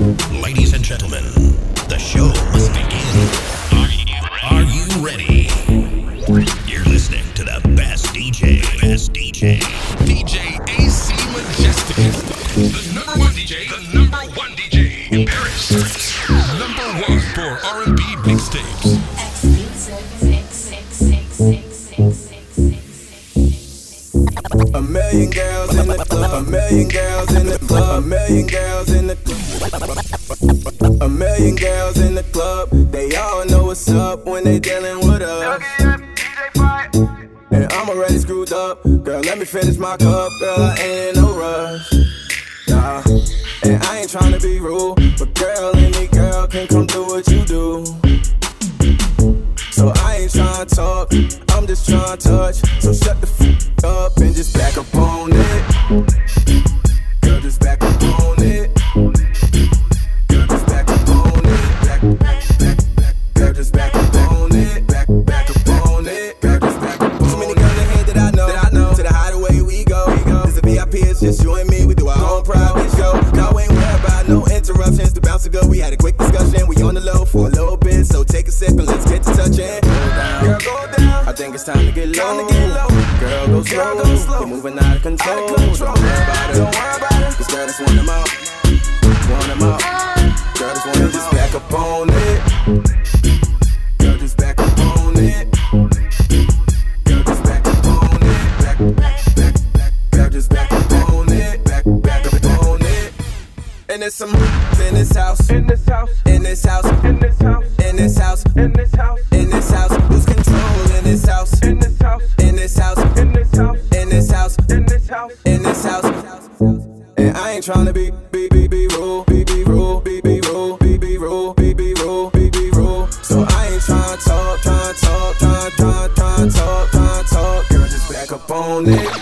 Ladies and gentlemen, the show must begin. Are you Are you ready? You're listening to the best DJ. Best DJ. up when they dealing with us. And I'm already screwed up, girl, let me finish my cup. on it.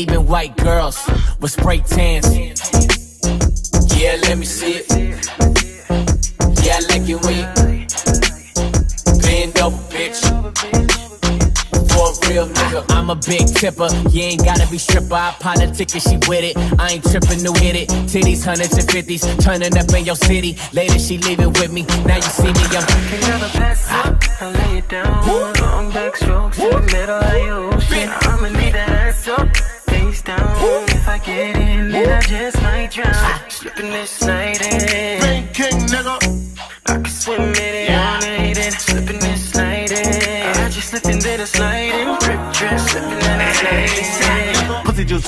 Even white girls with spray tans. Yeah, let me see it. Yeah, I like it when you bend over, bitch. For a real nigga, I'm a big tipper. You ain't gotta be stripper. I pound a ticket, she with it. I ain't tripping to hit it. Titties, hundreds and fifties, turning up in your city. Later, she leaving with me. Now you see me, I'm Can never pass up. I lay it down. Long back strokes in the middle of your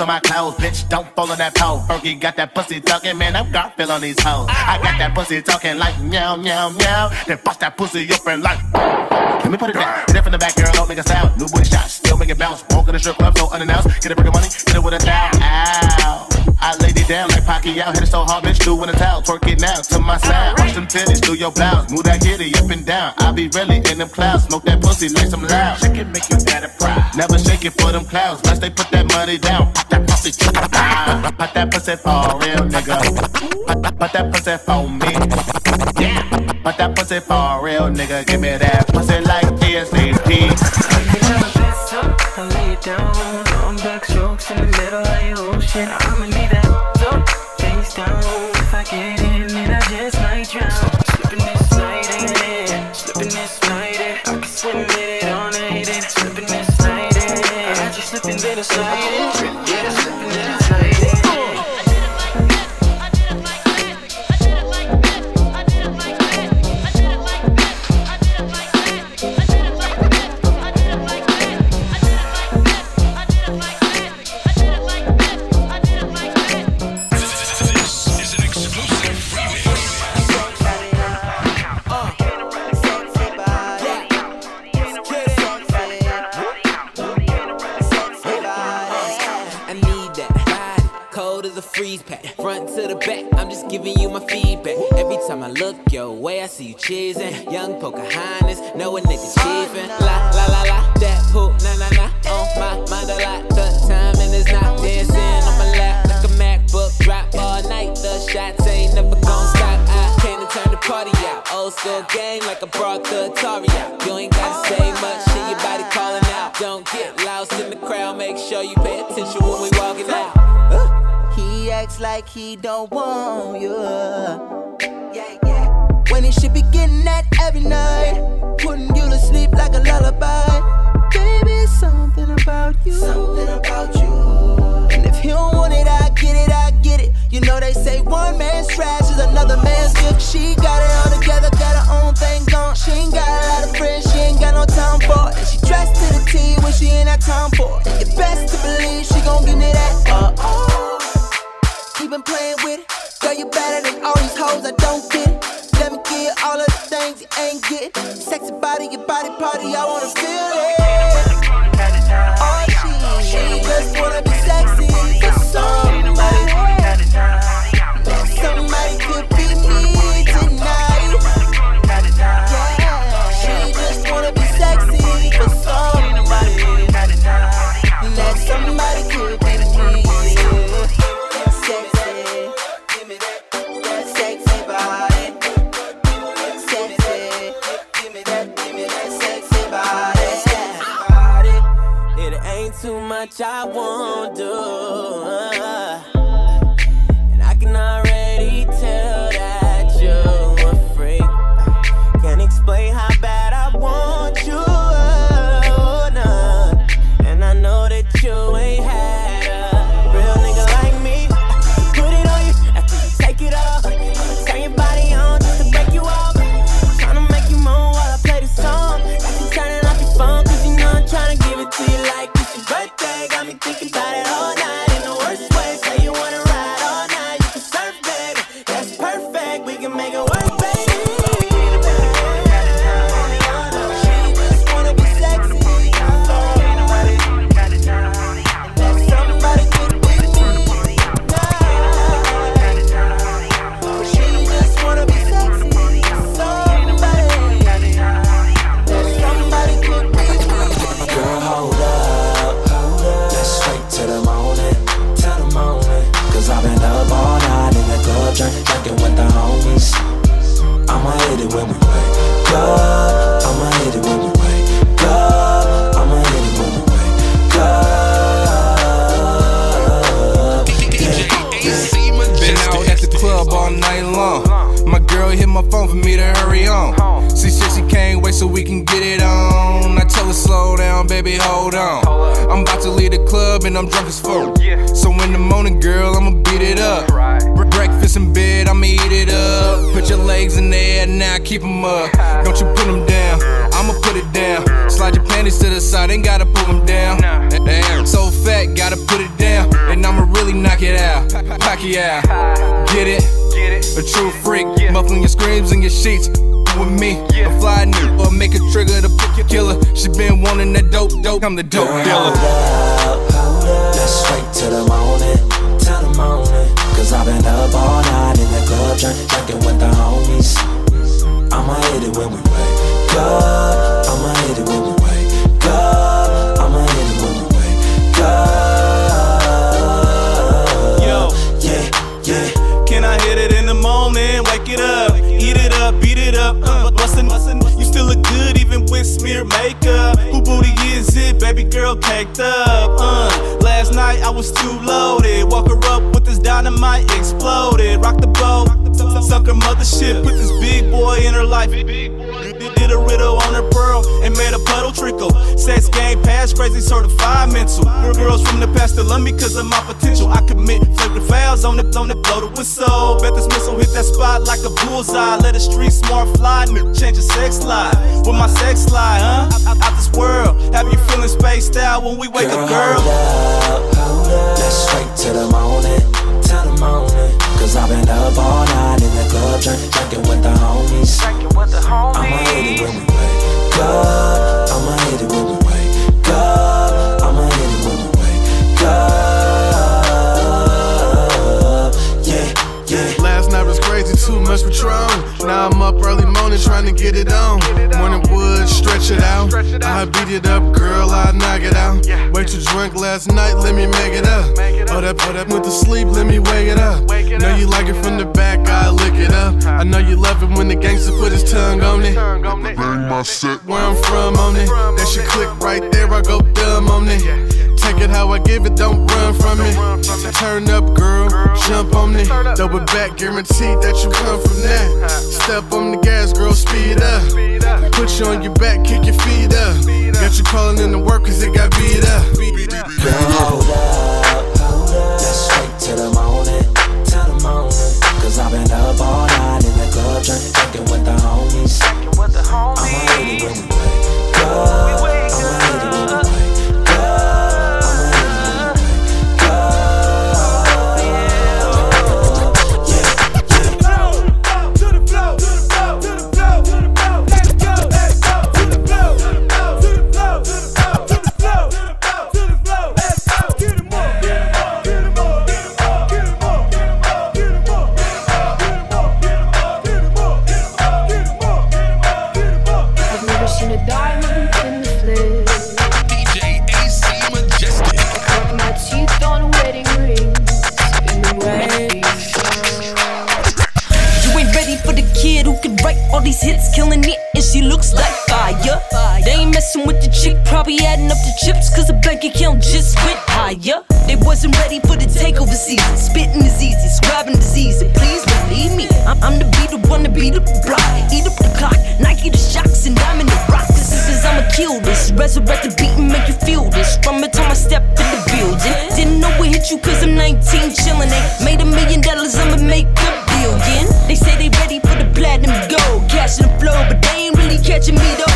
on my clothes, bitch. Don't fall on that pole. Fergie got that pussy talking, man. I'm Garfield on these hoes. I got that pussy talking like meow, meow, meow. Then bust that pussy open like. Let me put it down. Step in the back, girl, don't make a sound. New booty shot, still make it bounce. Walk in the strip club, so unannounced. Get a brick of money, hit it with a thou. Ow. I laid it down like Pacquiao, hit it so hard, bitch, do in a towel. Twerk it now to my sound. Watch them titties, do your blouse. Move that kitty up and down. I be really in them clouds. Smoke that pussy like some loud. Shake it, make you daddy proud. Never shake it for them clouds. Unless they put that money down. Pop that pussy to the ground. Pop that pussy for a real nigga. Pop, pop that pussy for me. Yeah. Pop that pussy for a real nigga. Give me that pussy like ASAP. Can never pass up. I lay it down. Long back strokes in the middle of your ocean. I'ma see you cheesing. Young Pocahontas, know a nigga cheapin'. La la la la, that poop, na na na. On my mind a lot, the timing is not dancing on my lap like a MacBook. Drop all night, the shots ain't never gon' stop. I came to turn the party out. Old school game like I brought the Atari out. You ain't gotta say much, shit, your body calling out. Don't get lost in the crowd, make sure you pay attention when we walking out. He acts like he don't want you. Yeah, yeah. When he should be getting that every night, putting you to sleep like a lullaby. Baby, something about you. Something about you. And if he don't want it, I get it, I get it. You know they say one man's trash is another man's gift. She got it all together, got her own thing going. She ain't got a lot of friends, she ain't got no time for it. And she dressed to the T when she ain't got time for it. And you best to believe she gon' give me that. Uh oh. He been playing with it. Girl, you better than party, I wanna feel my phone for me to hurry on. She said she can't wait so we can get it on. I tell her slow down, baby, hold on. I'm about to leave the club and I'm drunk as fuck. So in the morning, girl, I'ma beat it up. Breakfast in bed, I'ma eat it up. Put your legs in the air, now keep 'em up. Don't you put 'em down, I'ma put it down. Slide your panties to the side, ain't gotta pull 'em down. Damn, so fat, gotta put it down. And I'ma really knock it out. Out. Get it? A true freak, muffling your screams and your sheets. With me, a fly new, or make a trigger to pick your killer. She been wanting that dope, dope. I'm the dope dealer. hold up, hold up. Let's straight to the morning, till the morning. Cause I've been up all night in the club, drink, drinking with the homies. I'ma hit it when we wake up. I'ma hit it when we wake up. I'ma hit it when we wake up. Yo. Yeah, yeah. Can I hit it in the morning? Wake it up, eat it up, beat it up. Uh, bustin'. You still look good smear makeup. Who booty is it? Baby girl caked up. Uh, last night I was too loaded. Walk her up with this dynamite exploded. Rock the boat, suck her mothership. Put this big boy in her life. Did a riddle on her pearl and made a puddle trickle. Sex game pass crazy, certified mental. Girl, girls from the past that love me cause of my potential. I commit flagrant fouls on it, on it, blow the whistle. Bet this missile hit that spot like a bullseye. Let the street smart fly, change your sex life. With my sex life, huh? Out, out this world. Have you feeling spaced out when we wake Girl, up, girl? hold up, hold up. Let's straight to the morning, till the morning. Cause I've been up all night in the club, drink, drinking with the homies. I'ma hit it when we wake up. I'ma hit it when we wake up. Too much Patron. Now I'm up early morning trying to get it on. Morning wood, stretch it out. I beat it up, girl, I knock it out. Way too drunk last night, let me make it up. Oh, that, oh, that went to sleep, let me wake it up. Know you like it from the back, I lick it up. I know you love it when the gangster put his tongue on it. Bang my set where I'm from on it. That shit click right there, I go dumb on it. It how I give it, don't run from it. Turn up, girl, jump on it. Double back, guaranteed that you come from that. Step on the gas, girl, speed up. Put you on your back, kick your feet up. Got you calling in the work cause it got beat up. Girl, hold up, hold up. Let's straight to the morning, till the morning. Cause I've been up all night in the club, drink, drinking with the homies. I'ma hit it when we wake up. Messing with the chick, probably adding up the chips, cause the bank account just went higher. They wasn't ready for the takeover season. Spitting is easy, scribing is easy. Please believe me, I'm, I'm the beat, the one to beat up the block, eat up the clock, Nike the shocks, and I'm in the rock. This is I'ma kill this, resurrect the beat and make you feel this. From the time I step in the building, didn't know it hit you cause I'm 19 chillin'. Ain't made a million dollars, I'ma make a billion. They say they ready for the platinum gold, catching the flow, but they ain't really catching me though.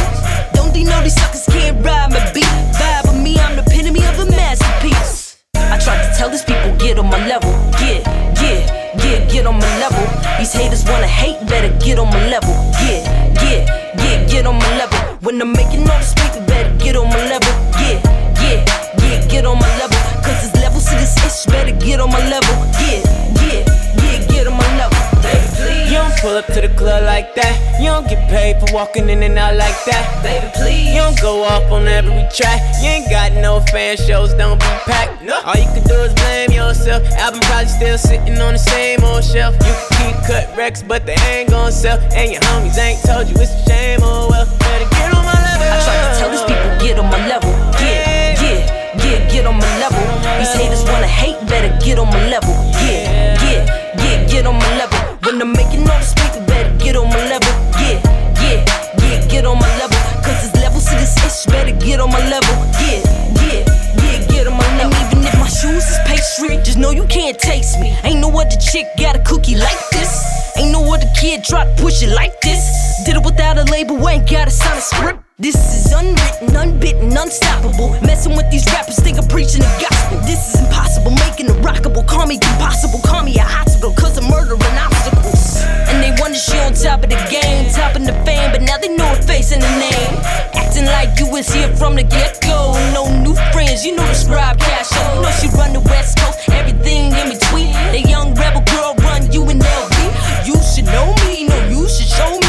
These suckers can't ride my beat? Vibe with me, I'm the epitome of a masterpiece. I tried to tell these people get on my level, get, get, get, get on my level. These haters wanna hate, better get on my level, get, get, get, get on my level. When I'm making all this paper, better get on my level, get, get, get, on my level. Cause there's levels to this ish, better get on my level, Yeah, get, get, get on my level. Young pull up to the club like that. You don't get paid for walking in and out like that. Baby, please. You don't go off on every track. You ain't got no fan shows, don't be packed. No. All you can do is blame yourself. Album probably still sitting on the same old shelf. You can keep cut recs, but they ain't gon' sell. And your homies ain't told you it's a shame, oh well. Better get on my level. I try to tell these people, get on my level. Get on my level. These haters wanna hate, better get on my level. Yeah, yeah, yeah, get on my level. When I'm making all this paper, better get on my level. Yeah, yeah, yeah, get on my level. Cause there's levels to this ish, better get on my level. Yeah, yeah, yeah, get on my level. And even if my shoes is pastry, just know you can't taste me. Ain't no other chick got a cookie like this. Ain't no other kid to push it like this. Did it without a label, ain't gotta sign a script. This is unwritten, unbitten, unstoppable. Messing with these rappers, think I'm preaching the gospel. This is impossible, making it rockable. Call me impossible, call me a hospital, cause I'm murdering obstacles. And they wonder she on top of the game, top of the fame, but now they know her face and the name. Acting like you was here from the get go. No new friends, you know the scribe cash. You know she run the West Coast, everything in between. The young rebel girl run you and LB. You should know me, no, you should show me.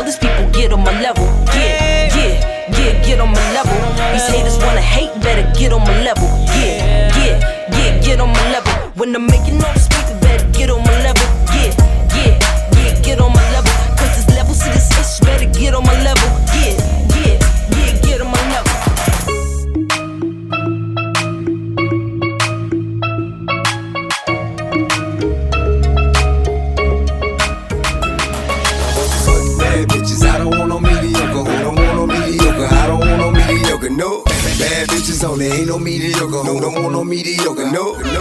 Tell these people, get on my level. Yeah, yeah, yeah, get on my level. These haters wanna hate, better get on my level. Yeah, yeah, yeah, get on my level. When I'm making all this paper, better get on my level. Yeah, yeah, yeah, get on my level. Cause there's levels to this ish, better get on my level. Mediocre. No, bad bitches only, ain't no mediocre. Who don't want no mediocre? No, no.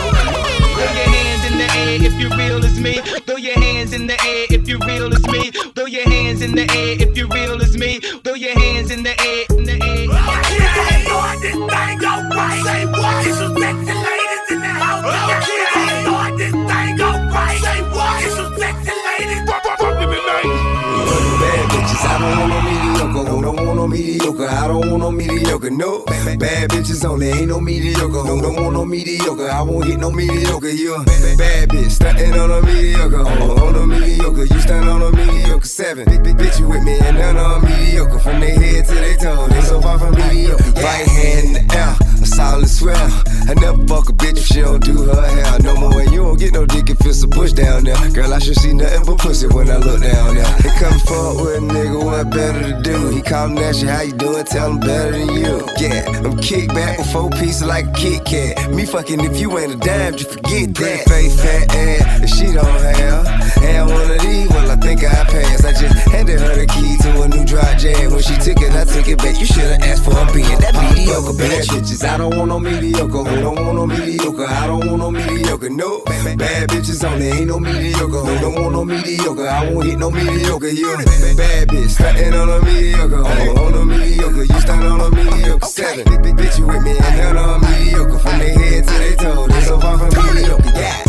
Throw your hands in the air if you're real as me. Throw your hands in the air if you're real as me. Throw your hands in the air if you're real as me. Throw your hands in the air, in the air. Yeah, Lord, this thing go right. Say what? It's some sexy ladies in the house. Yeah, Lord, this thing go right. Say what? It's some sexy ladies. Fucking tonight. Fuck bad bitches, I don't want no mediocre. Who don't want no mediocre? I don't want no mediocre. No, bad bitches only, ain't no mediocre. Who don't want no mediocre? I won't hit no mediocre. You a bad bitch, stunting on a mediocre. On, on a mediocre, you stand on a mediocre. Seven, big, big bitch, you with me, and none 'em mediocre. From their head to their toe, they so far from mediocre. Right hand in the air, a solid swell. I never fuck a bitch if she don't do her hair no more. And you don't get no dick if it's a bush down there. Girl, I should see nothing but pussy when I look down there. They come forward with a nigga, what better to do? He come and ask you how you doing, tell him better than you. Yeah, I'm kick back with four pieces like a Kit Kat. Me fucking if you ain't a dime, just forget that. Face fat ass, if she don't have. And one of these, well, I think I passed. I just handed her the key to a new dry jam. When she took it, I took it back. You should've asked for a being that mediocre bad bitches. I don't want no mediocre. Who don't want no mediocre? I don't want no mediocre. No, bad bitches only, ain't no mediocre. Who don't want no mediocre? I won't hit no mediocre. You a bad bitch, stunting on a mediocre. On, on a mediocre, you stand on a mediocre. Seven, bitch, you with me, and none 'em mediocre. From their head to their toe, they so far from mediocre. Yeah.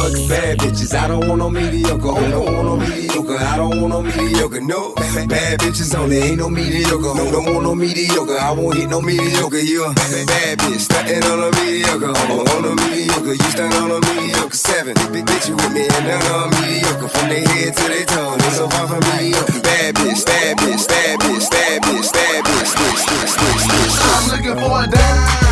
fuck bad bitches, I don't want no mediocre. Who don't want no mediocre? I don't want no mediocre. No, bad bitches only, ain't no mediocre. No, don't want no mediocre? I won't hit no mediocre. You a bad bitch, stunting on a mediocre. On, on a mediocre, you stand on a mediocre. Seven, big bitch, you with me, and none 'em mediocre. From their head to their toe, they so far from mediocre. Bad bitch, bad bitch, bad bitch, bad bitch, bad bitch, stick, stick, stick, stick, stick. I'm looking for a dime.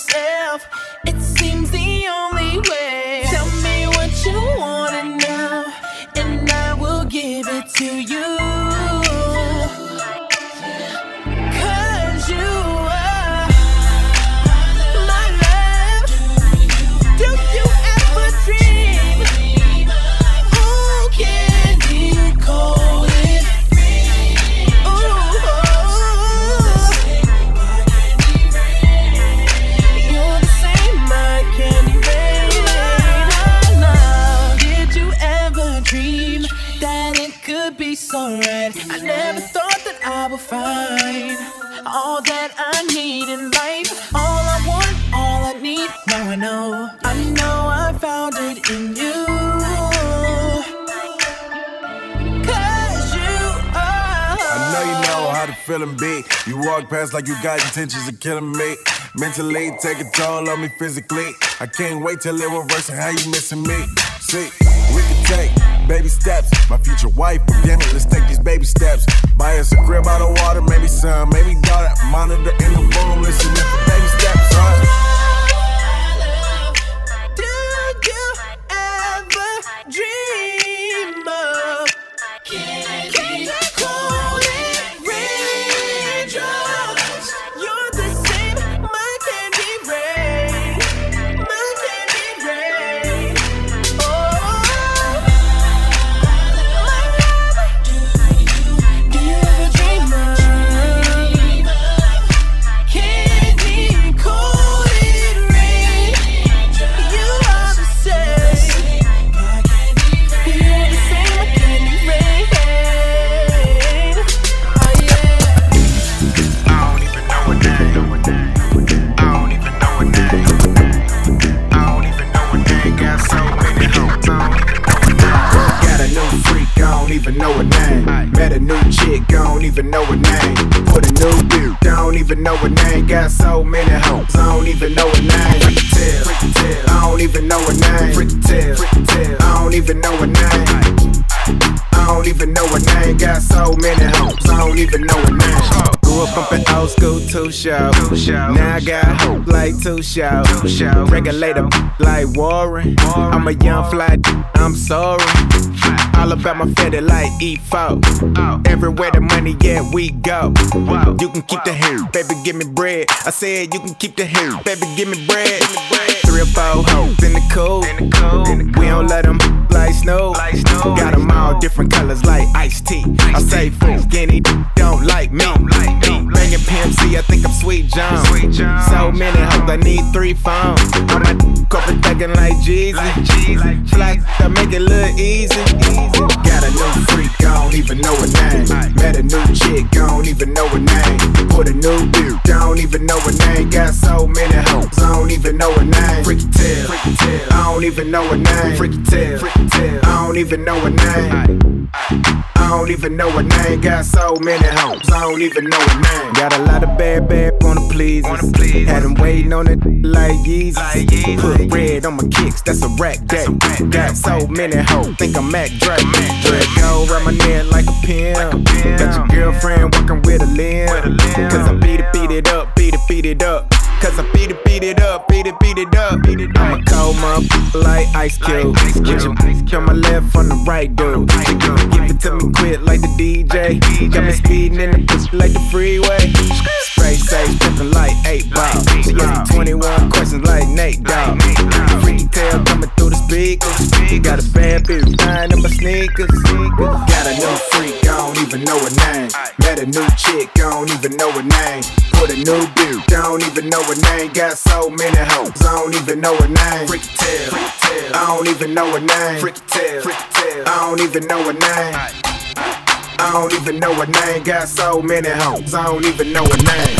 Yourself, it seems the only way. Tell me what you want now, and I will give it to you. I know, I know I found it in you. Cause you are. I know you know how the feeling be. You walk past like you got intentions of killing me. Mentally, take a toll on me physically. I can't wait till it reverse and how you missing me. See, we can take baby steps. My future wife, again, let's take these baby steps. Buy us a crib out of water, maybe son, maybe daughter. Monitor in the room, listen for baby steps, huh? Even know her name. Met a new chick. Don't even know her name. Put a new. I don't even know her name. Got so many hoes. I don't even know her name. Freak tell. I don't even know her name. Freak tell. I don't even know her name. I don't even know her name. Got so many hoes. I don't even know her name. Grew up bumping old school Too $hort. Now I got hope like Too $hort. Regulator like Warren. I'm a young fly. I'm sorry. All about my fetty like E-40. Everywhere the money, yeah, we go. You can keep the hair, baby, give me bread. I said you can keep the hair, baby, give me bread. Three or four hoes in the cool. We don't let them like snow. Got them all different colors like iced tea. I say full skinny, don't like me. Banging Pimp C, I think I'm Sweet John. So many hoes, I need three phones. I'm a corporate thuggin' like Jeezy. Fly, I make it look easy. Got a new freak, I don't even know her name. Met a new chick, I don't even know her name. Put a new beat, I don't even know her name. Got so many hoes, I don't even know her name. Freaky tell, I don't even know her name. Freaky tell, I don't even know her name. I don't even know her name. Got so many hoes, I don't even know her name. Got a lot of bad, bad, wanna please. Wanna please. Had them waiting on it like Yeezy. Put red on my kicks, that's a rack day. Got so many hoes, think I'm Mac Dre. Go around my neck like a pimp. Got your girlfriend walking with a limb. Cause I beat it, beat it up, beat it, beat it up. Cause I beat it, beat it up, beat it, beat it up. Beat it I'm a my motherfucker like Ice Cube. Get your on my left, on the right, dude. Give it to me quick like the DJ. Got me speeding in the pussy like the freeway. Spray safe, dripping like 8 ball. She got me 21 questions like Nate Dogg. Freaky tail coming through the speakers. Got a bad bitch in my sneakers. Got a new freak, I don't even know her name. Met a new chick, I don't even know her name. Put a new dude, don't even know her know her name. Got so many hoes. I don't even know her name. Freaky tail. I don't even know her name. Freaky tail. I don't even know her name. I don't even know her name. Got so many hoes. I don't even know her name.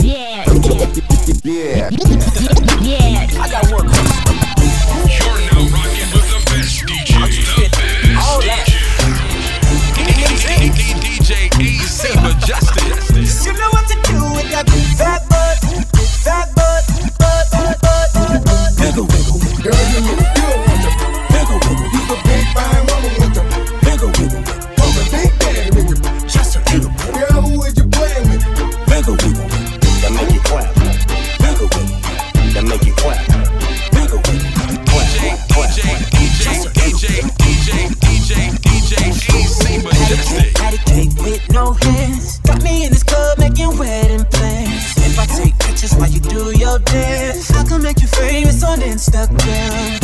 Yeah. Yeah. yeah. dance. I can make you famous on Instagram.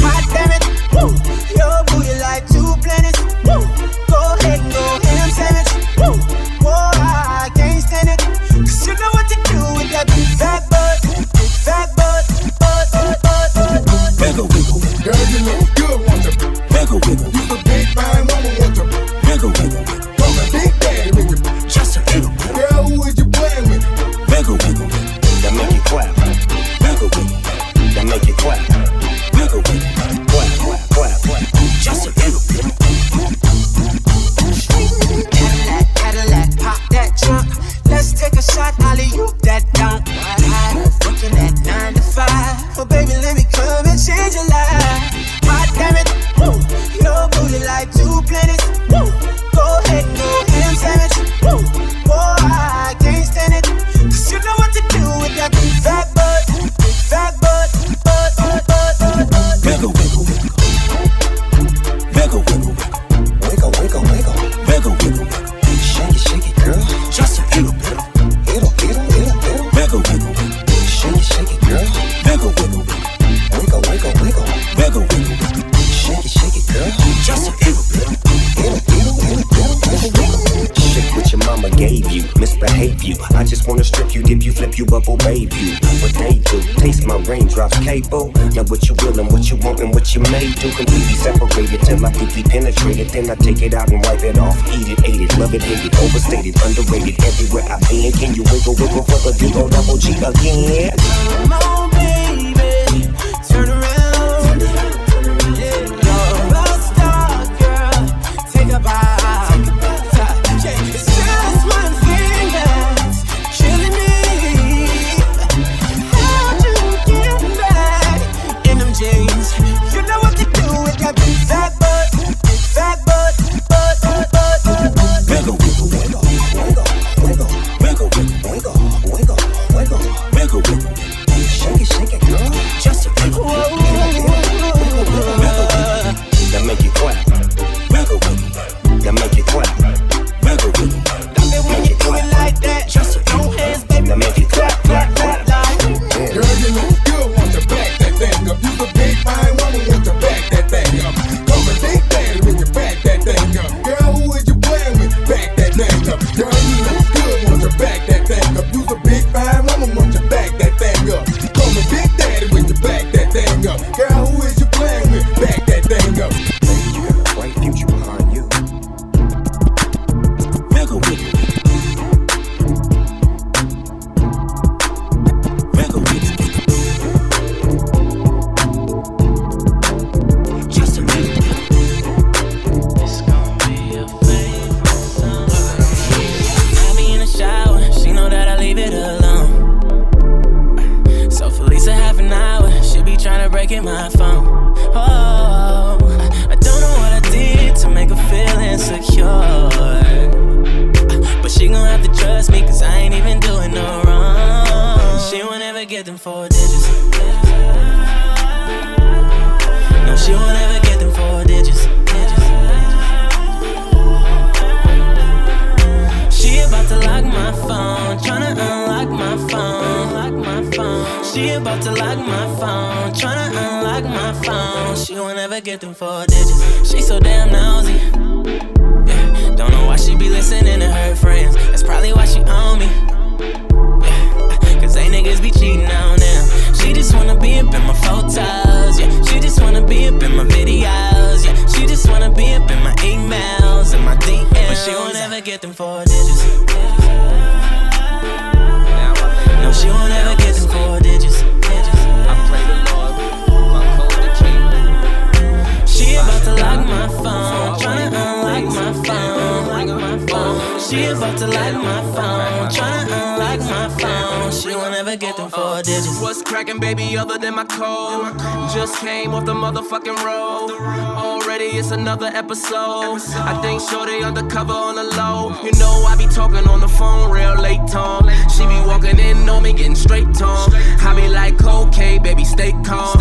Baby, other than my code? Just came off the motherfucking road. Already it's another episode. I think Shorty undercover on the low. You know I be talking on the phone real late, Tom. She be walking in on me, getting straight, Tom. I be like, okay, baby, stay calm.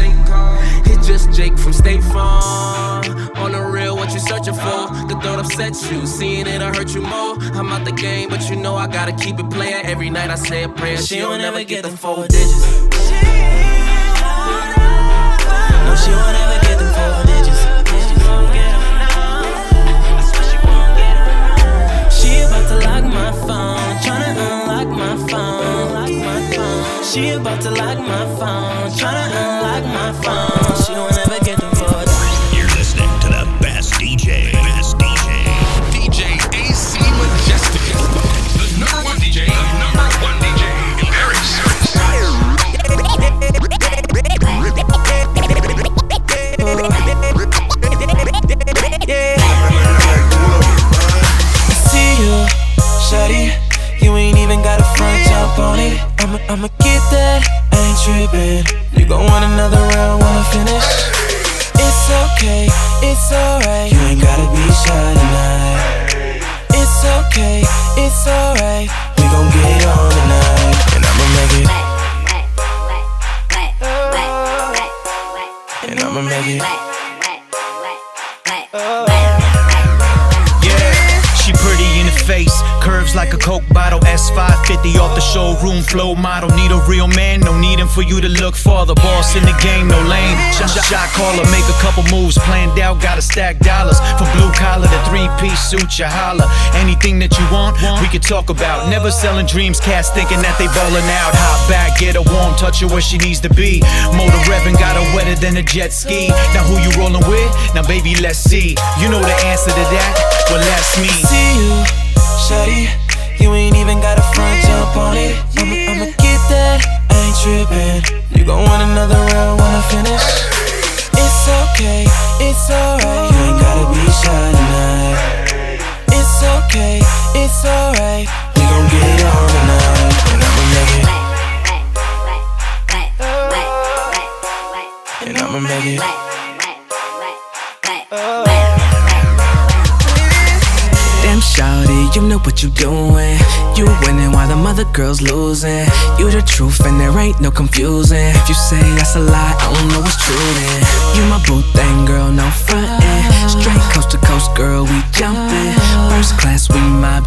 It's just Jake from State Farm. On the real, what you searching for? The thought upsets you, seeing it, I hurt you more. I'm out the game, but you know I gotta keep it playing. Every night I say a prayer. She never ever get the four digits. She won't ever get them. She about to lock my phone, tryna unlock my phone. My phone. She about to lock my phone, tryna unlock my phone. She won't ever get I'ma, get that, ain't trippin'. You gon' want another round when I finish. Showroom flow model. Need a real man, no needin' for you to look for. The boss in the game, no lame. Shot, shot, caller, make a couple moves planned out. Gotta stack dollars from blue collar to three piece suit. You holla anything that you want, we could talk about. Never selling dreams, cats thinking that they ballin' out. Hop back, get a warm, touch her where she needs to be. Motor revving, got her wetter than a jet ski. Now who you rollin' with? Now baby, let's see. You know the answer to that. Well, that's me. See you, shawty. You ain't even got a front jump on it. I'ma, I'ma get that, I ain't trippin'. You gon' want another round when I finish. It's okay, it's alright. You ain't gotta be shy tonight. It's okay, it's alright. We gon' get it on tonight, and I'ma make it. And I'ma make it. Damn shawty, you know what you're doing. You winning while the mother girls losing. You the truth and there ain't no confusing. If you say that's a lie, I don't know what's true then. You my boo thing, girl, no frontin'. Straight coast to coast, girl, we jumpin'.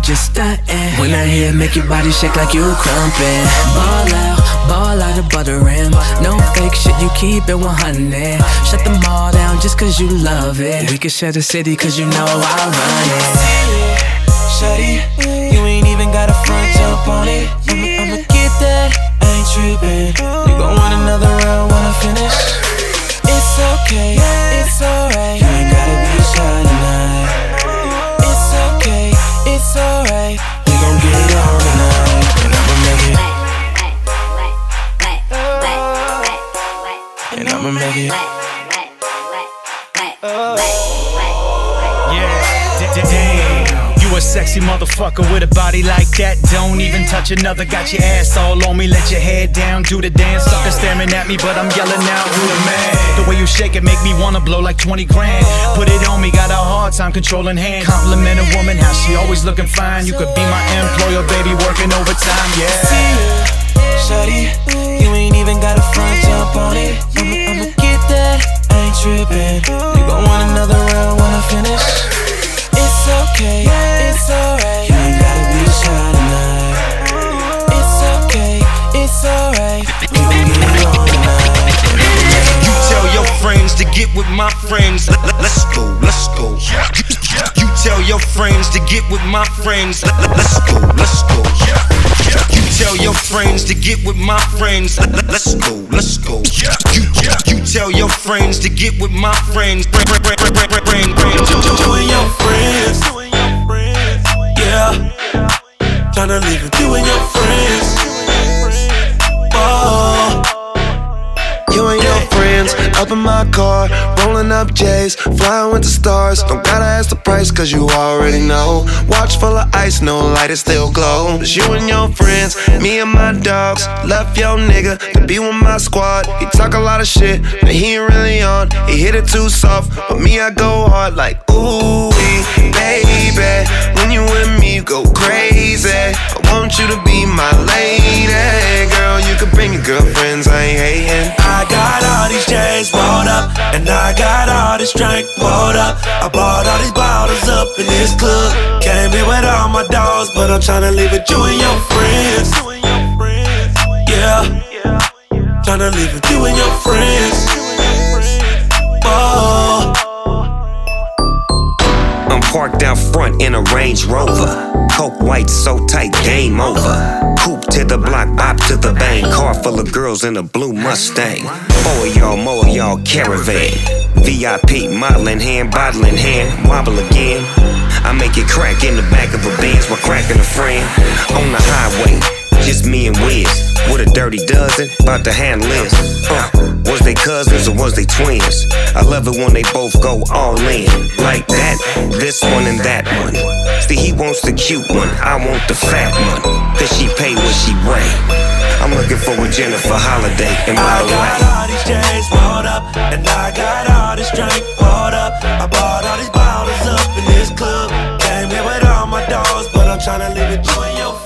Just stuntin'. When I hear make your body shake like you crumpin'. Ball out, ball out of butter rim. No fake shit, you keep it 100. Shut them all down just cause you love it. We can share the city cause you know I run it. Shawty, you ain't even got a front jump on it. I'ma get that, I ain't trippin'. You gon' want another round when I finish. It's okay, it. Yeah, d- d- damn. You a sexy motherfucker with a body like that. Don't even touch another. Got your ass all on me. Let your head down. Do the dance. Sucker staring at me, but I'm yelling out, who the man? The way you shake it make me wanna blow like 20 grand. Put it on me, got a hard time controlling hand. Compliment a woman, how she always looking fine. You could be my employer, baby, working overtime. See Yeah. you, shawty. You ain't even got a front jump on it. I'ma, I'ma get that, tripping. You gon' want another round when I finish. It's okay, it's alright. You ain't gotta be shy tonight. It's okay, it's alright. We'll be all night. You tell your friends to get with my friends. Let, let, let's go, let's go. You tell your friends to get with my friends. Let, let, let's go, let's go. You tell your friends to get with my friends. Let, let, let's go, let's go. You, you tell your friends to get with my friends. Bring, bring, bring, bring, bring, bring, bring. You and your friends. Yeah. Tryna leave with you and your friends. Oh. You and your friends up in my car, rolling up J's, flying with the stars. Don't gotta ask the price, cause you already know. Watch full of ice, no light, it still glow. It's you and your friends, me and my dogs. Left your nigga to be with my squad. He talk a lot of shit, but he ain't really on. He hit it too soft, but me, I go hard like, ooh, baby. When you with me, you go crazy. I want you to be my lady. Girl, you can bring your girlfriends, I ain't hating. I got all these J's rolled up, and I got all this drink rolled up. I bought all these bottles up in this club. Came here with all my dogs, but I'm tryna leave with you and your friends. Yeah, tryna leave with you and your friends. Oh. Parked out front in a Range Rover. Coke white so tight, game over. Coupe to the block, bop to the bang. Car full of girls in a blue Mustang. Four y'all, more y'all, caravan. VIP, modeling hand, bottle in hand, wobble again. I make it crack in the back of a Benz while cracking a friend. On the highway, just me and Wiz. With a dirty dozen, about to handle this. Uh, they cousins or was they twins? I love it when they both go all in. Like that, this one and that one. See, he wants the cute one, I want the fat one. Cause she pay what she weigh. I'm looking for a Jennifer Holliday. And by I got way, all these J's rolled up, and I got all this drink poured up. I bought all these bottles up in this club. Came here with all my dogs, but I'm tryna leave it you and your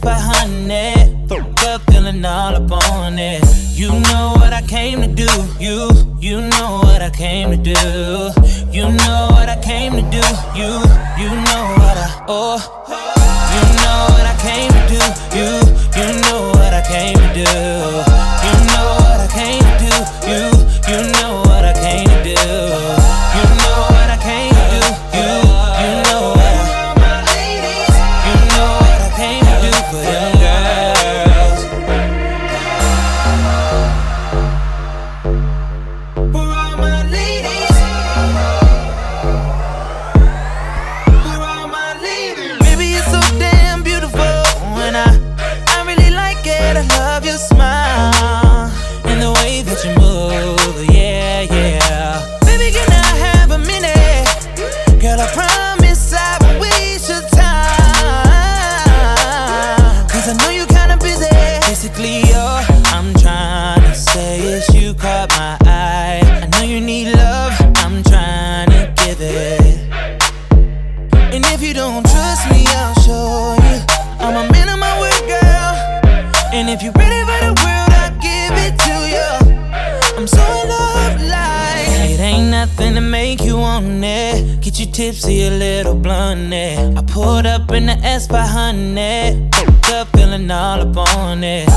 up in the S honey. Fucked up, feeling all up on it. You know what I came to do. You, you know what I came to do. You know what I came to do. You, you know what I, oh. You know what I came to do. You, you know what I came to do. You know what I came to do. You 500. The feeling all up on it.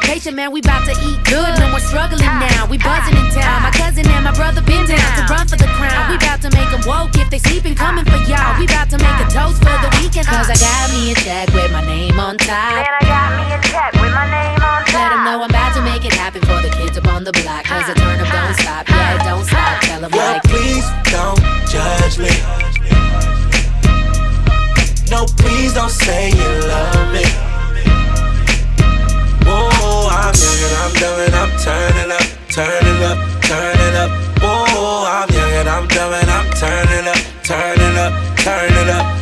patient, man. We bout to eat good. No more struggling now. We buzzing in town. My cousin and my brother been down to run for the crown. We bout to make them woke if they sleeping, coming for y'all. We bout to make a toast for the weekend. Cause I got me a check with my name on top. And I got me a check with my name on top. Let them know I'm about to make it happen for the kids up on the block. Cause the turn up don't stop. Yeah, don't stop. Tell them well, like please don't judge me. No, please don't say you love me. I'm young and I'm dumb and I'm turning up, turning up, turning up. Whoa, I'm young and I'm dumb and I'm turning up, turning up, turning up.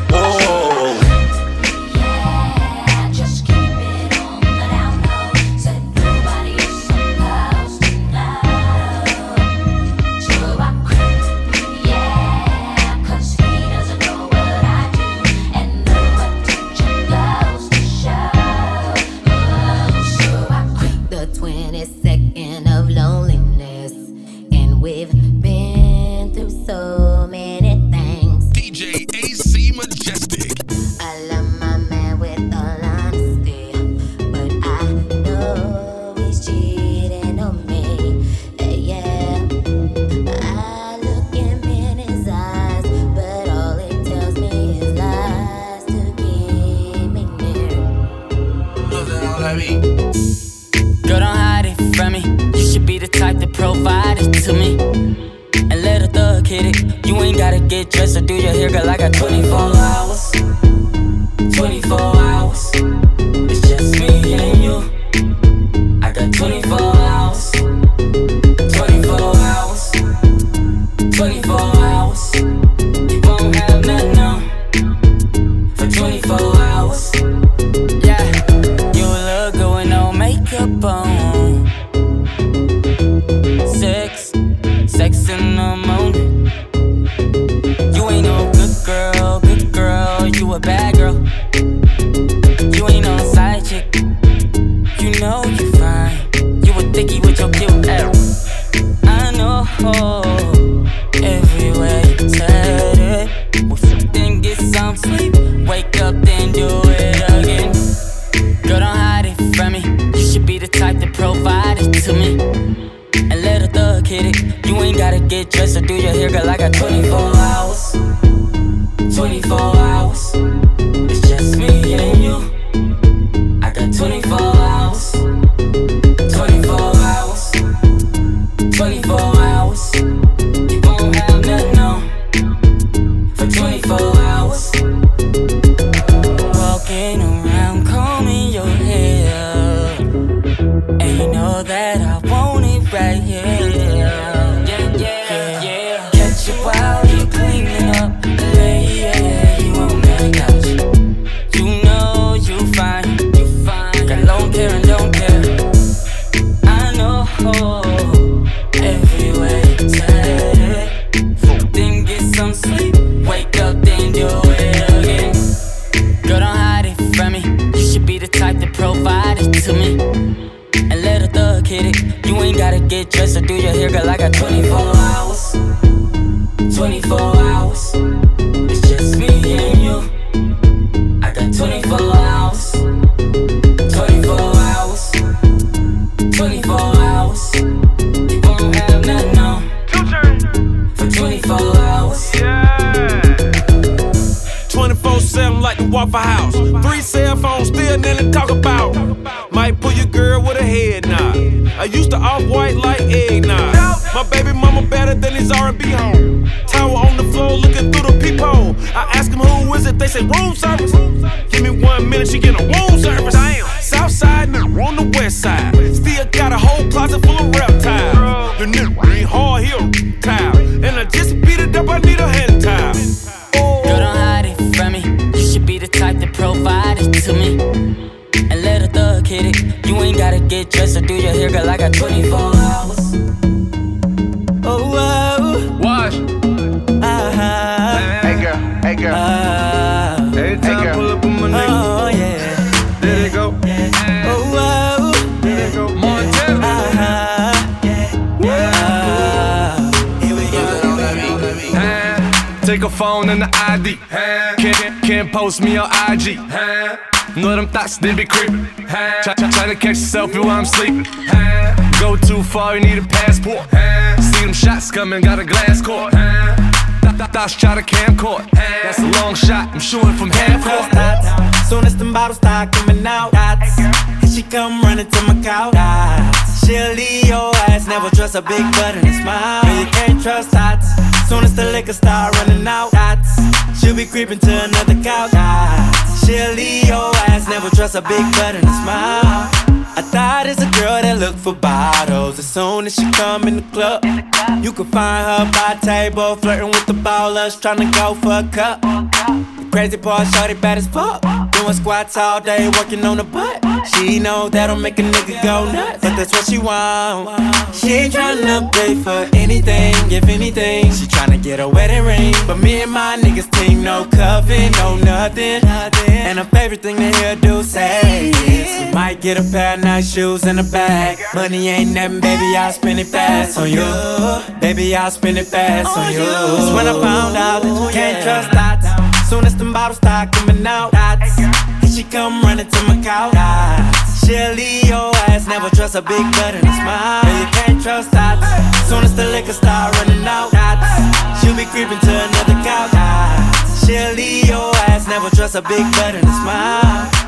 piece me and let a thug hit it. You ain't gotta get dressed or do your hair, girl. I got 24 hours. 24 hours. It's just me and you. I got 24 Waffle House. Three cell phones, still nothing talk about. Might pull your girl with a head nod. I used to off white like eggnog. My baby mama better than his R&B home. Tower on the floor, looking through the peephole. I ask him who is it, they say room service. Give me one minute, she get a room service. Damn. South side, now on the west side. Still got a whole closet full of reptiles. The nigga ain't hard, he a reptile. And I just beat it up, I need a hand. Thug hit it. You ain't gotta get dressed or do your hair, girl. I got 24 hours. Oh, wow. Wash. Uh-huh. Hey girl, hey girl. Uh, Every time I pull up on my nigga. Oh, yeah. There they go. Oh, wow. There they go. Montana. Uh-huh. Here we go. Take a phone and the ID. Can't, can't post me on IG. Know them thoughts, they be creeping. Try, try, try to catch selfie while I'm sleeping. Go too far, you need a passport. See them shots coming, got a glass court. Th- th- Thoughts try to camcord. That's a long shot, I'm shooting from half court. Soon as them bottles start coming out, dots. She come running to my couch. Dots. She'll leave your ass, never trust a big butt and a smile. No, you can't trust dots. Soon as the liquor start running out, dots. She'll be creeping to another couch. Dots. She'll leave your ass, never trust a big butt and a smile. I thought it's a girl that look for bottles. As soon as she come in the club, you can find her by table, flirting with the ballers, trying to go for a cup. Crazy part, shorty bad as fuck. Doing squats all day, working on the butt. She know that'll make a nigga go nuts, but that's what she want. She ain't tryna pay for anything, if anything. She tryna get a wedding ring, but me and my niggas team no cuffing, no nothing. And her favorite thing to hear do say is, we might get a pair of nice shoes and a bag. Money ain't nothing, baby, I'll spend it fast on you. Baby, I'll spend it fast on you. It's when I found out that you can't trust dots. Soon as them bottles start coming out, dots. And she come running to my couch, dots. She'll leave your ass, never trust a big butt and a smile. You can't trust dots. Soon as the liquor start running out, dots. She'll be creeping to another couch, dots. She'll leave your ass, never trust a big butt and a smile.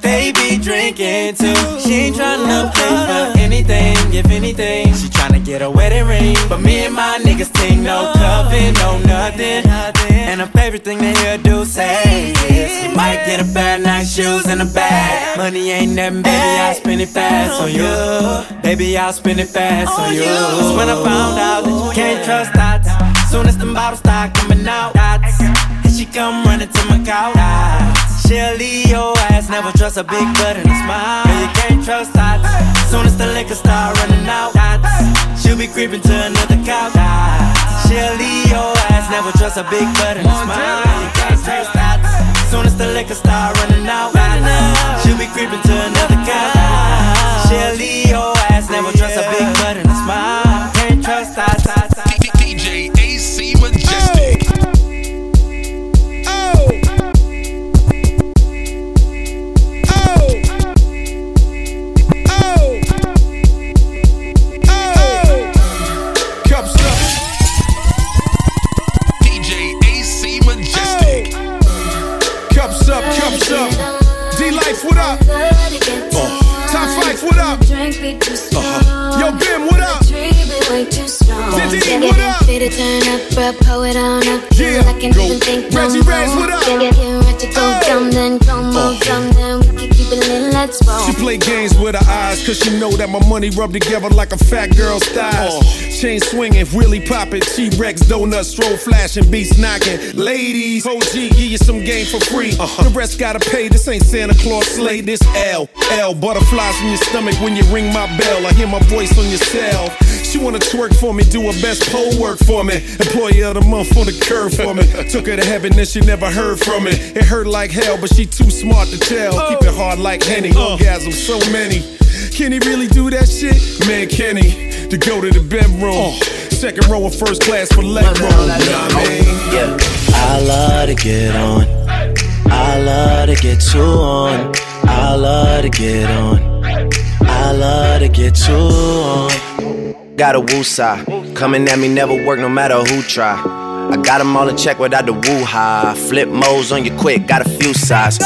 They be drinking too. She ain't tryna pay for anything, if anything. She tryna get a wedding ring. But me and my niggas think no coven, no nothing. And her favorite thing to hear do say is, you might get a pair of nice shoes and a bag. Money ain't nothing, baby, I'll spend it fast on you. Baby, I'll spend it fast on you. It's when I found out that you can't trust dots. Soon as them bottles start coming out, dots. And she come running to my couch, dots. She'll leave your ass, never trust a big butt and a smile. Yeah, you can't trust that. Soon as the liquor start running out, dots. She'll be creeping to another couch, dots. She'll leave your ass, never trust a big butt and a smile. Yeah, you can't trust that. Soon as the liquor start running out, dots. She'll be creeping to another couch. She'll leave your ass, never trust a big butt and a smile. Can't trust dots. DJ AC Majestic. Life, what up? Top Fife, what up? Uh-huh. Yo, Bim, what up? Diddy, what up? Turn up, bro, pull on up. Yeah, I can go. even think no Reggie what up? Get, get ready to go dumb, then go more dumb, then we can keep it lit, let's roll. She play games with her eyes, cause she know that my money rub together like a fat girl's thighs. Oh. Chain swinging, really popping, T-Rex, donuts, stroll flashing, beats knocking. Ladies, OG, give you some game for free. Uh-huh. The rest gotta pay, this ain't Santa Claus slay, this L. L, butterflies in your stomach when you ring my bell. I hear my voice on your cell. She wanna twerk for me, do her best pole work for me. Employee of the month on the curve for me. Took her to heaven and she never heard from me. It hurt like hell, but she too smart to tell. Oh. Keep it hard like Henny, uh. orgasm so many. Can he really do that shit? Man, can he? To go to the bedroom. Oh. Second row of first class for leg roll. You know what I mean? Yeah, I love to get on. I love to get you on. I love to get on. I love to get you on got a woosah. Coming at me never work no matter who try. I got them all in check without the woo ha. Flip modes on you quick, got a few sides.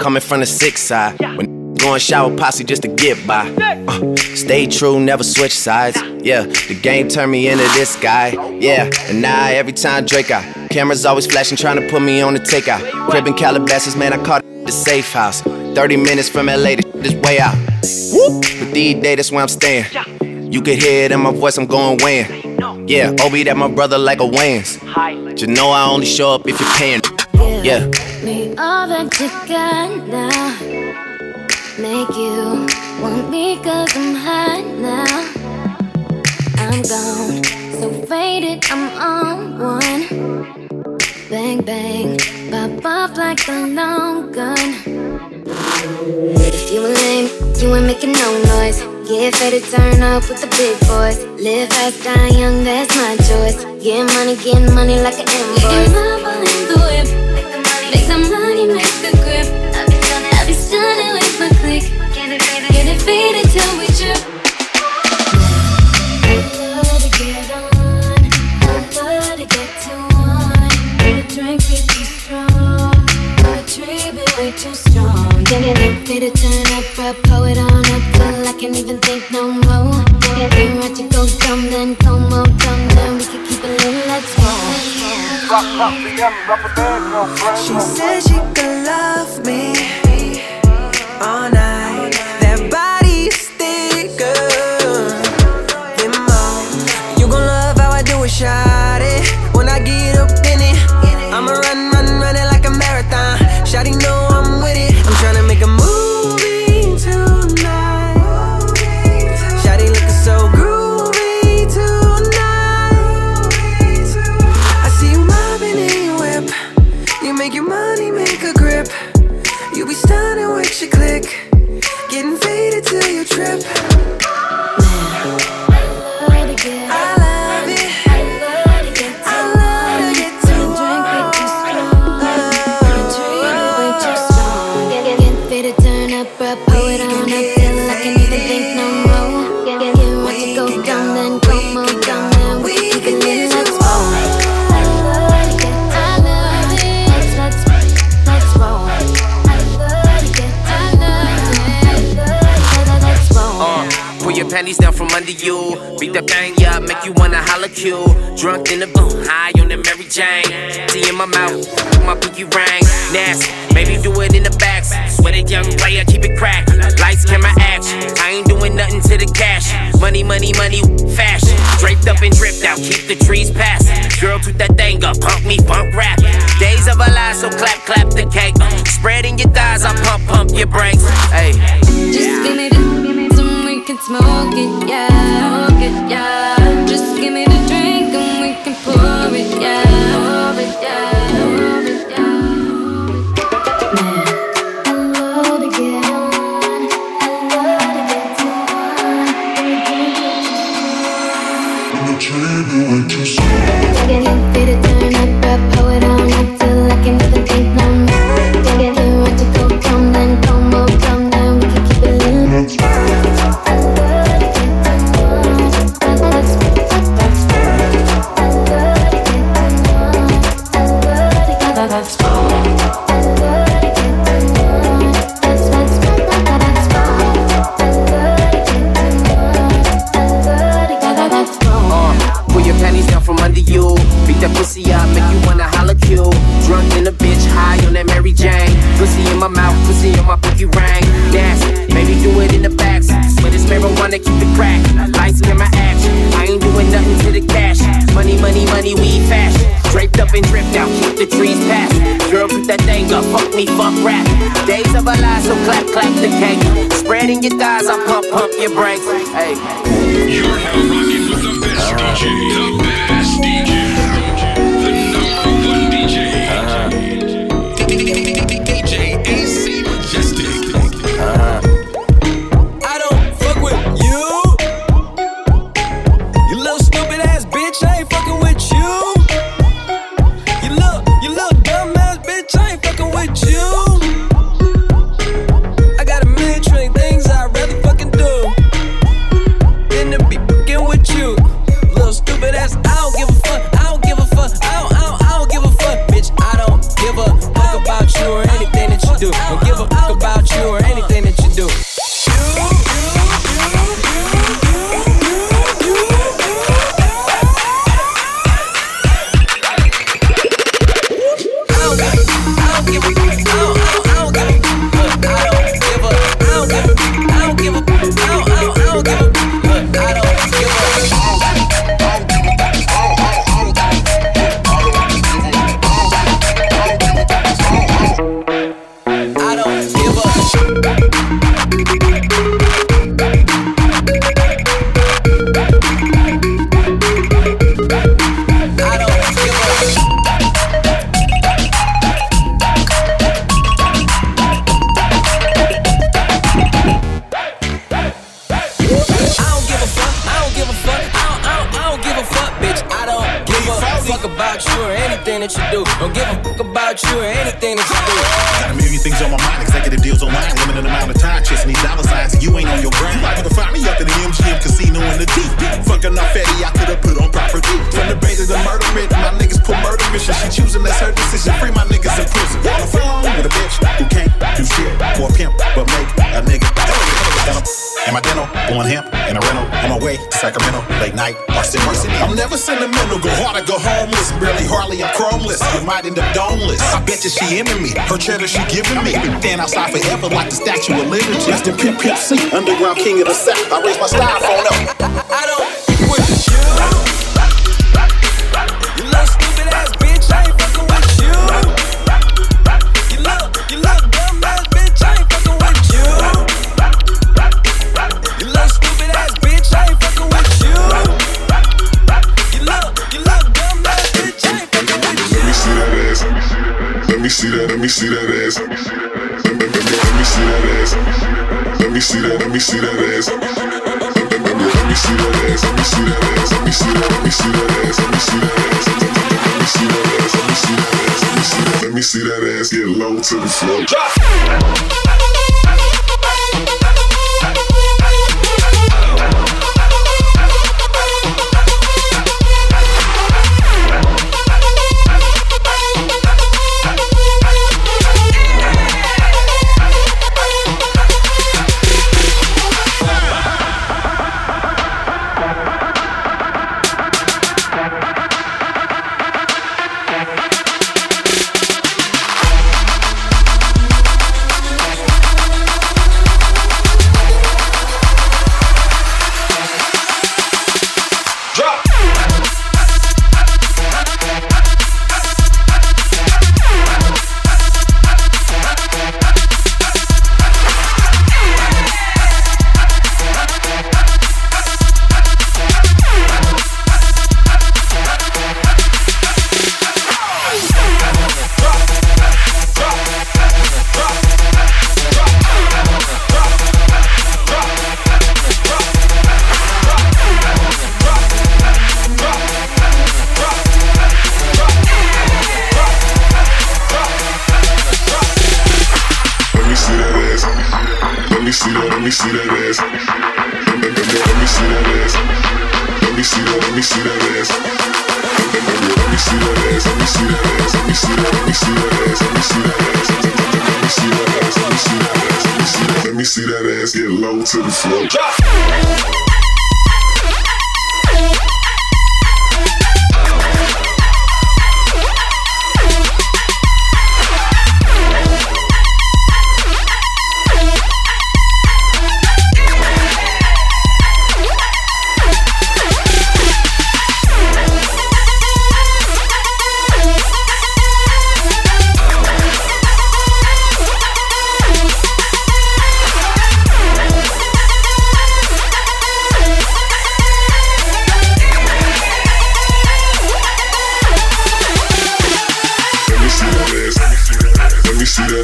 Coming from the six side. When going shower posse just to get by. Uh, stay true, never switch sides. Yeah, the game turned me into this guy. Yeah, and now every time Drake out. Cameras always flashing, trying to put me on the takeout. Cribbing Calabasas, man, I caught the safe house. 30 minutes from LA, this way out. But these days, that's where I'm staying. You can hear it in my voice, I'm going win. Yeah, OB that my brother like a wins. You know I only show up if you're paying. Yeah. Me over now. Make you want me cause I'm hot now. I'm gone, so faded, I'm on one. Bang, bang, pop off like a long gun. You a lame, you ain't making no noise. Get fed to turn up with the big boys. Live fast, die young, that's my choice. Get money, get money like an invoice. get my money the it. Make the money, make the money, make Into me. Her cheddar she giving me. Stand outside forever like the Statue of Liberty. Just in Pimp Pimp C, underground king of the South. I raise my styrofoam up. See that ass. Let me see that. Ass. Let me, see that. Let me see that. Ass. Let me, see that ass. Let me see that ass. Let me see that. Let me see that ass. Let me see that ass. Let me see that ass. Let me see that ass. Let me see that ass get low to the floor.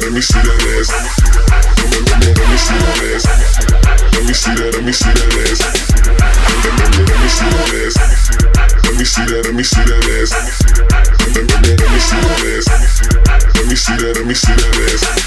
Let me see that ass. Let me, let me, let me see that ass. Let me see that. Let me see that ass. Let me, let me, let me see that ass. Let me see that. Let me see that ass. Let me, let me, let me see that ass. Let me see that. Let me see that ass.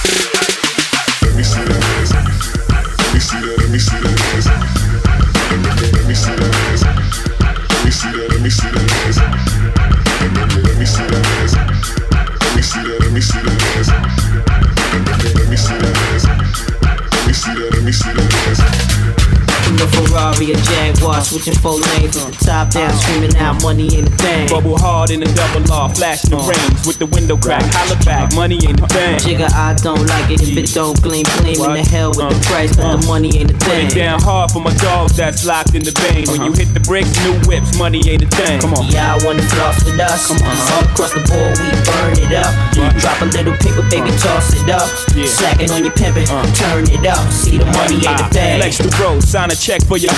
Jaguar, switching four lanes with the top down, uh. screaming out money in the bank. Bubble hard in the double R, flash the uh. range with the window crack. Holla back, money ain't a thing. Jigga, I don't like it if it don't gleam, gleam in the hell with the uh. price, but the money ain't a Put thing. it down hard for my dogs that's locked in the vein. When you uh-huh. hit the bricks, new whips, money ain't a thing. Come on. Yeah, I wanna floss with us. Come on. All across the board, we burn it up. Drop a little paper, baby, toss it up. Slacking on your pimpin', turn it up. See the money ain't a thing. Ah. Flex the road, sign a check for your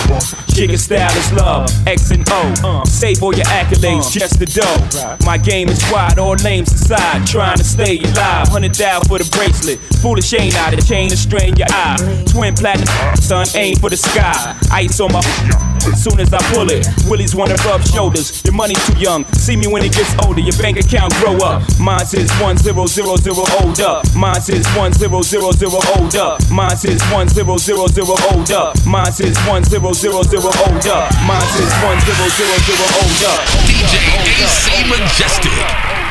Jigga style is love, X and O. Uh, save all your accolades, uh. just the dough. My game is wide, all names aside. Trying to stay alive, hundred down for the bracelet. Foolish ain't out, of the chain to strain your eye. Twin platinum, son, aim for the sky. Ice on my Soon as I pull it, Willies wanna rub shoulders. Your money too young. See me when it gets older. Your bank account grow up. Mine says one zero zero zero old up. Mine says one zero zero zero old up. Mine says one zero zero zero old up. Mine says one zero zero zero old up. Mine says one zero zero zero old up. DJ AC Majestic.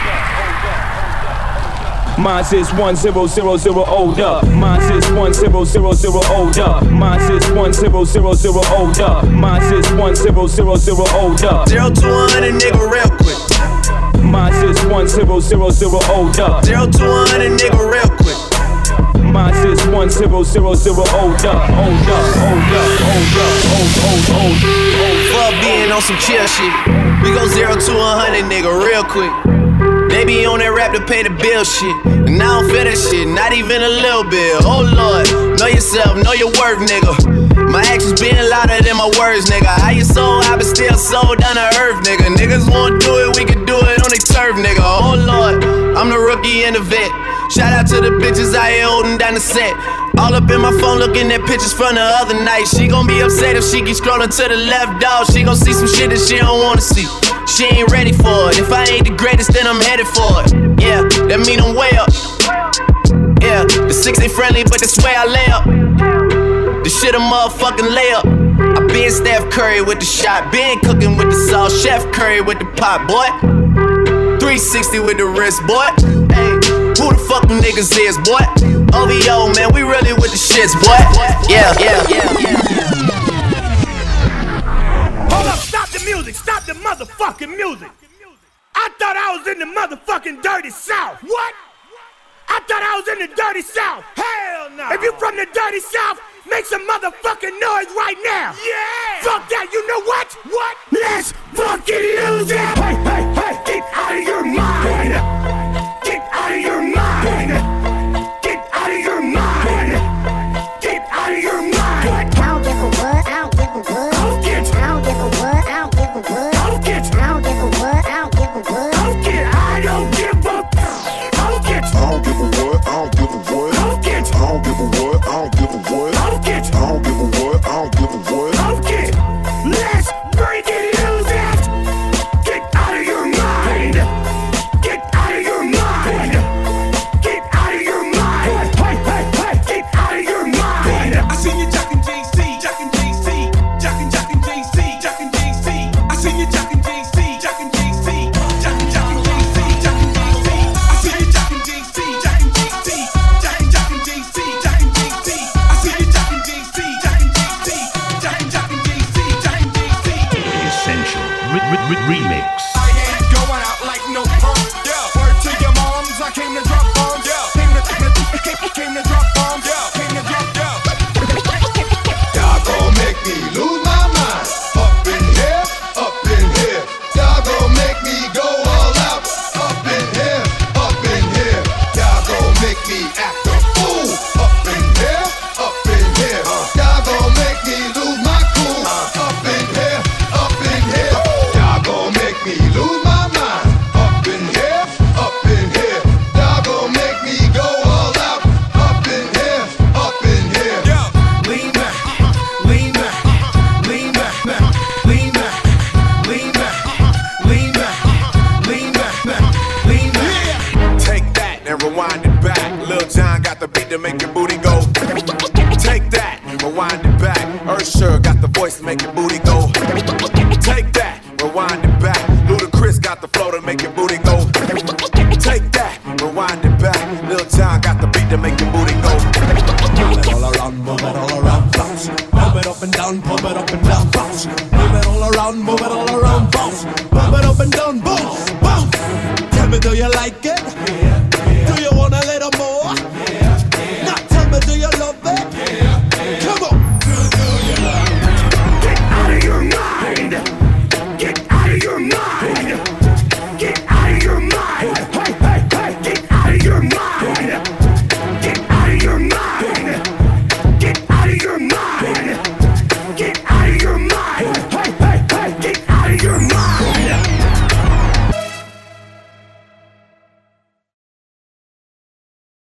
Mine says one zero zero zero old up. Mine says one zero zero zero old up. Mine says one zero zero zero old up. Mine says one zero zero zero old up. Zero to one hundred, nigga, real quick. Mine says one zero zero zero old up. Zero to one hundred, nigga, real quick. Mine says one zero zero zero old up, old up, old up, old up, old. Fuck being on some chill shit. We go zero to a hundred, nigga, real quick. They be on that rap to pay the bill shit. And I don't feel that shit, not even a little bit. Oh lord, know yourself, know your worth, nigga. My actions being louder than my words, nigga. How you so high but still so down to earth, nigga. Niggas won't do it, we can do it on the turf, nigga. Oh lord, I'm the rookie and the vet. Shout out to the bitches I here holding down the set. All up in my phone looking at pictures from the other night. She gon' be upset if she keep scrolling to the left, dog. She gon' see some shit that she don't wanna see. She ain't ready for it. If I ain't the greatest, then I'm headed for it. Yeah, that mean I'm way up. Yeah, the six ain't friendly, but that's where I lay up. The shit a motherfucking layup. I been Steph Curry with the shot, been cooking with the sauce, Chef Curry with the pot, boy. 360 with the wrist, boy. Hey, who the fuck them niggas is, boy? OVO, man, we really with the shits, boy. Yeah, yeah, yeah, yeah. Motherfucking music. I thought I was in the motherfucking dirty south. What? I thought I was in the dirty south. Hell no. If you from the dirty south, make some motherfucking noise right now. Yeah. Fuck that, you know what? What? Let's fucking lose it. Hey, hey, hey, get out of your mind. Get out of your mind.